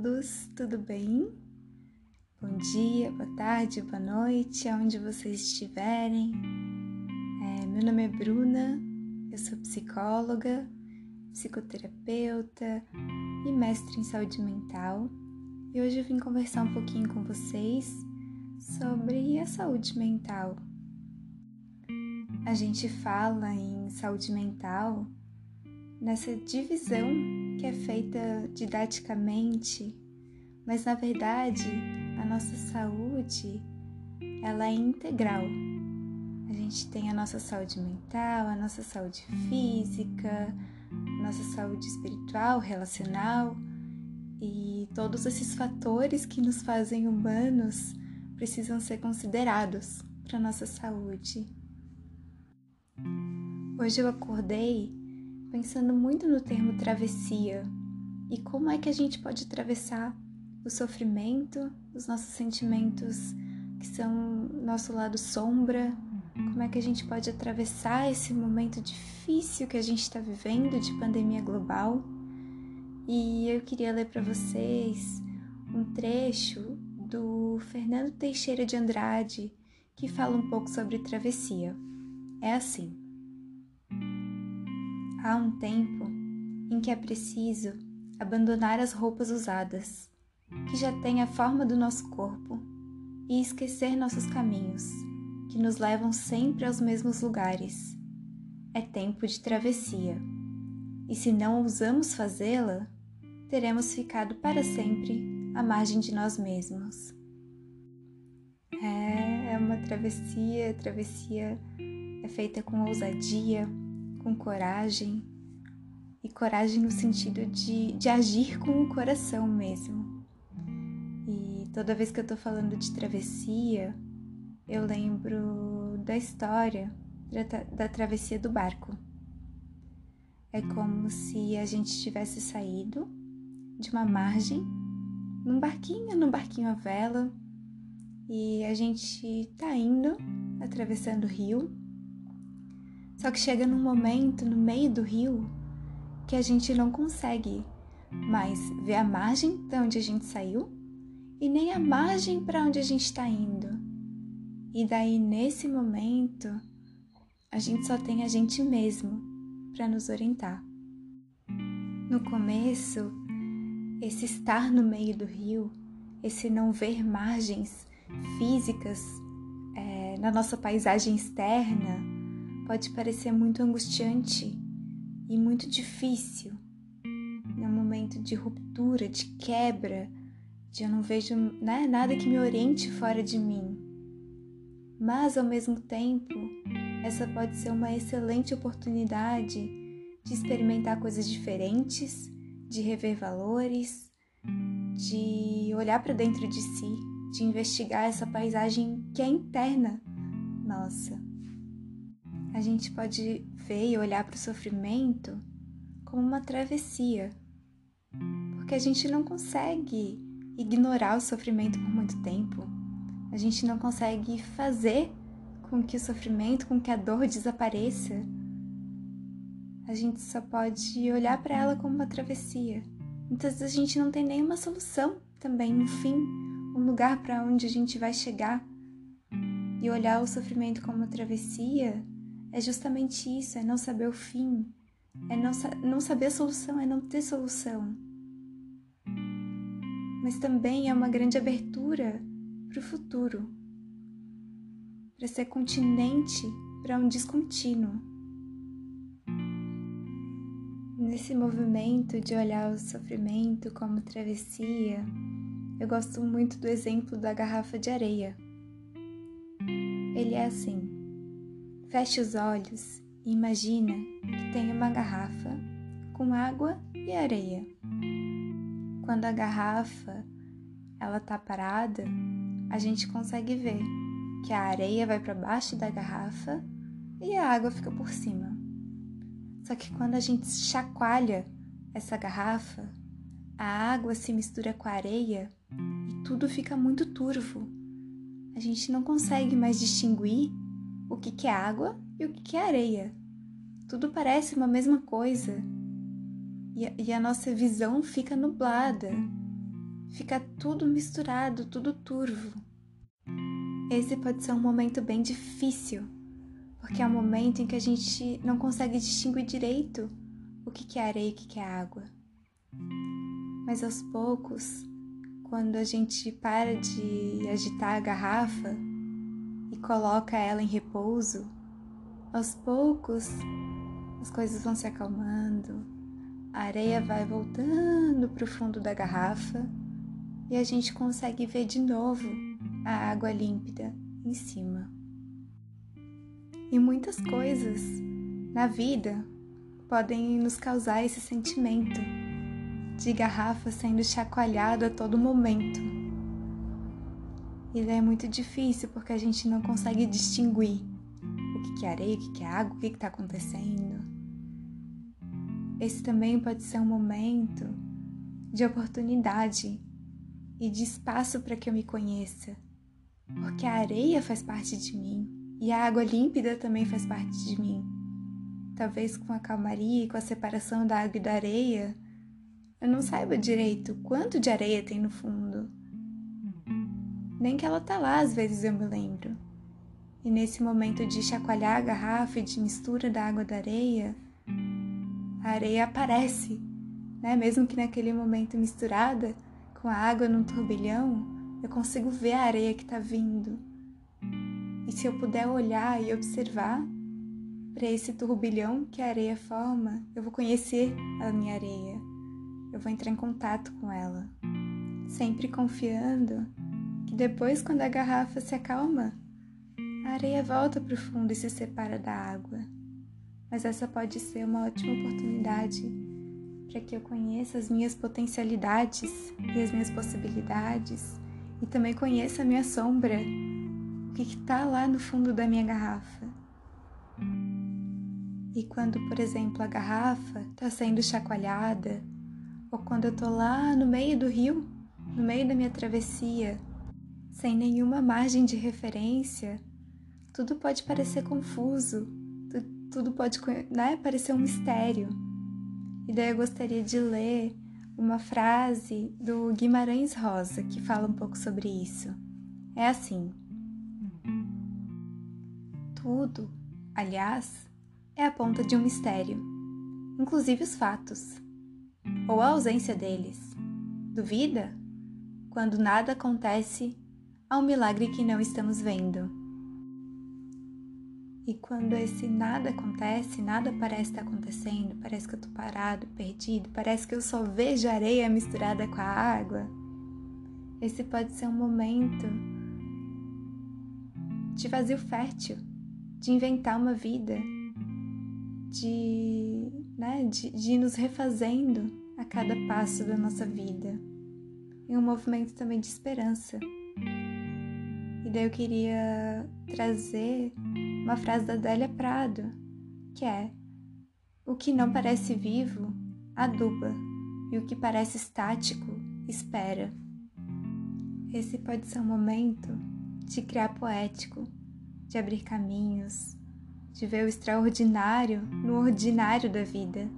todos, tudo bem? Bom dia, boa tarde, boa noite, aonde vocês estiverem. É, meu nome é Bruna, eu sou psicóloga, psicoterapeuta e mestre em saúde mental. E hoje eu vim conversar um pouquinho com vocês sobre a saúde mental. A gente fala em saúde mental nessa divisão que é feita didaticamente, mas na verdade a nossa saúde ela é integral. A gente tem a nossa saúde mental, a nossa saúde física, nossa saúde espiritual, relacional e todos esses fatores que nos fazem humanos precisam ser considerados para nossa saúde. Hoje eu acordei pensando muito no termo travessia e como é que a gente pode atravessar o sofrimento, os nossos sentimentos que são nosso lado sombra, como é que a gente pode atravessar esse momento difícil que a gente está vivendo de pandemia global. E eu queria ler para vocês um trecho do Fernando Teixeira de Andrade que fala um pouco sobre travessia. É assim. Há um tempo em que é preciso abandonar as roupas usadas, que já têm a forma do nosso corpo, e esquecer nossos caminhos, que nos levam sempre aos mesmos lugares. É tempo de travessia, e se não ousamos fazê-la, teremos ficado para sempre à margem de nós mesmos. É, é uma travessia, travessia é feita com ousadia, com coragem, e coragem no sentido de, de agir com o coração mesmo. E toda vez que eu tô falando de travessia, eu lembro da história da, da travessia do barco. É como se a gente tivesse saído de uma margem, num barquinho, num barquinho à vela, e a gente tá indo, atravessando o rio, só que chega num momento no meio do rio que a gente não consegue mais ver a margem para onde a gente saiu e nem a margem para onde a gente está indo. E daí, nesse momento, a gente só tem a gente mesmo para nos orientar. No começo, esse estar no meio do rio, esse não ver margens físicas é, na nossa paisagem externa, pode parecer muito angustiante e muito difícil. No momento de ruptura, de quebra, de eu não vejo né, nada que me oriente fora de mim. Mas ao mesmo tempo, essa pode ser uma excelente oportunidade de experimentar coisas diferentes, de rever valores, de olhar para dentro de si, de investigar essa paisagem que é interna nossa a gente pode ver e olhar para o sofrimento como uma travessia, porque a gente não consegue ignorar o sofrimento por muito tempo, a gente não consegue fazer com que o sofrimento, com que a dor desapareça. A gente só pode olhar para ela como uma travessia. Muitas vezes a gente não tem nenhuma solução também, um fim, um lugar para onde a gente vai chegar. E olhar o sofrimento como uma travessia é justamente isso, é não saber o fim, é não, não saber a solução, é não ter solução. Mas também é uma grande abertura para o futuro, para ser continente para um descontínuo. Nesse movimento de olhar o sofrimento como travessia, eu gosto muito do exemplo da garrafa de areia. Ele é assim: Feche os olhos e imagina que tem uma garrafa com água e areia. Quando a garrafa ela tá parada, a gente consegue ver que a areia vai para baixo da garrafa e a água fica por cima. Só que quando a gente chacoalha essa garrafa, a água se mistura com a areia e tudo fica muito turvo. A gente não consegue mais distinguir o que, é água e o que, é areia. Tudo parece uma mesma coisa e a, e a nossa visão fica nublada. fica tudo misturado, tudo turvo. Esse pode ser um momento bem difícil, porque é um momento em que a gente não consegue distinguir direito o que é areia e o que é água. Mas aos poucos, quando a gente para de agitar a garrafa coloca ela em repouso, aos poucos as coisas vão se acalmando, a areia vai voltando para o fundo da garrafa e a gente consegue ver de novo a água límpida em cima. E muitas coisas na vida podem nos causar esse sentimento de garrafa sendo chacoalhada a todo momento. E é muito difícil porque a gente não consegue distinguir o que é areia, o que é água, o que está acontecendo. Esse também pode ser um momento de oportunidade e de espaço para que eu me conheça, porque a areia faz parte de mim e a água límpida também faz parte de mim. Talvez com a calmaria e com a separação da água e da areia, eu não saiba direito quanto de areia tem no fundo. Nem que ela tá lá, às vezes eu me lembro. E nesse momento de chacoalhar a garrafa e de mistura da água da areia, a areia aparece, né? Mesmo que naquele momento misturada com a água num turbilhão, eu consigo ver a areia que está vindo. E se eu puder olhar e observar para esse turbilhão que a areia forma, eu vou conhecer a minha areia. Eu vou entrar em contato com ela, sempre confiando depois, quando a garrafa se acalma, a areia volta para o fundo e se separa da água mas essa pode ser uma ótima oportunidade para que eu conheça as minhas potencialidades e as minhas possibilidades e também conheça a minha sombra, o que está lá no fundo da minha garrafa. E quando, por exemplo, a garrafa está sendo chacoalhada, ou quando eu estou lá no meio do rio, no meio da minha travessia, sem nenhuma margem de referência, tudo pode parecer confuso, tudo pode né, parecer um mistério. E daí eu gostaria de ler uma frase do Guimarães Rosa que fala um pouco sobre isso. É assim: Tudo, aliás, é a ponta de um mistério, inclusive os fatos, ou a ausência deles. Duvida? Quando nada acontece, um milagre que não estamos vendo. E quando esse nada acontece, nada parece estar acontecendo, parece que eu tô parado, perdido, parece que eu só vejo areia misturada com a água, esse pode ser um momento de vazio fértil, de inventar uma vida, de, né, de, de ir nos refazendo a cada passo da nossa vida. E um movimento também de esperança. E daí eu queria trazer uma frase da Adélia Prado, que é: O que não parece vivo, aduba, e o que parece estático, espera. Esse pode ser um momento de criar poético, de abrir caminhos, de ver o extraordinário no ordinário da vida.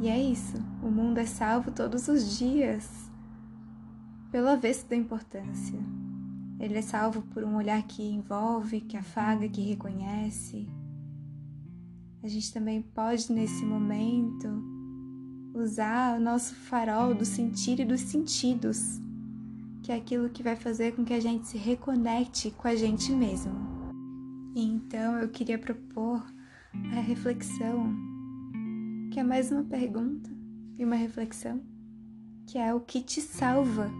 E é isso, o mundo é salvo todos os dias, pelo avesso da importância. Ele é salvo por um olhar que envolve, que afaga, que reconhece. A gente também pode, nesse momento, usar o nosso farol do sentir e dos sentidos, que é aquilo que vai fazer com que a gente se reconecte com a gente mesmo. Então eu queria propor a reflexão, que é mais uma pergunta e uma reflexão, que é o que te salva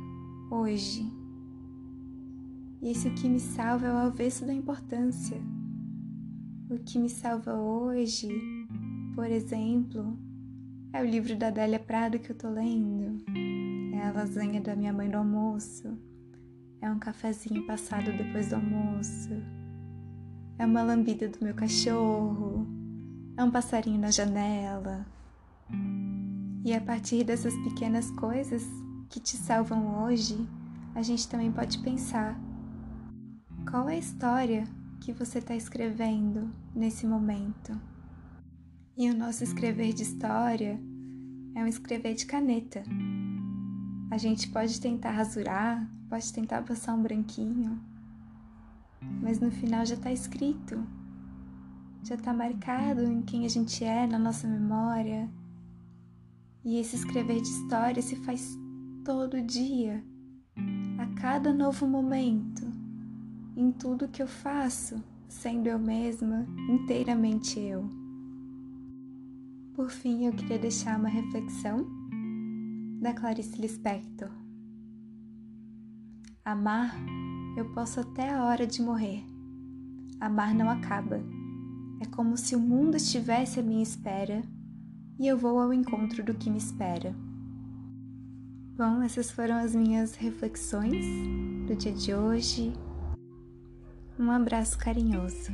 hoje. E isso que me salva é o avesso da importância. O que me salva hoje, por exemplo, é o livro da Adélia Prado que eu tô lendo. É a lasanha da minha mãe no almoço. É um cafezinho passado depois do almoço. É uma lambida do meu cachorro. É um passarinho na janela. E a partir dessas pequenas coisas que te salvam hoje, a gente também pode pensar qual é a história que você está escrevendo nesse momento? E o nosso escrever de história é um escrever de caneta, A gente pode tentar rasurar, pode tentar passar um branquinho, mas no final já está escrito, já está marcado em quem a gente é, na nossa memória. E esse escrever de história se faz todo dia, a cada novo momento, em tudo que eu faço, sendo eu mesma, inteiramente eu. Por fim, eu queria deixar uma reflexão da Clarice Lispector. Amar, eu posso até a hora de morrer. Amar não acaba. É como se o mundo estivesse à minha espera e eu vou ao encontro do que me espera. Bom, essas foram as minhas reflexões do dia de hoje. Um abraço carinhoso.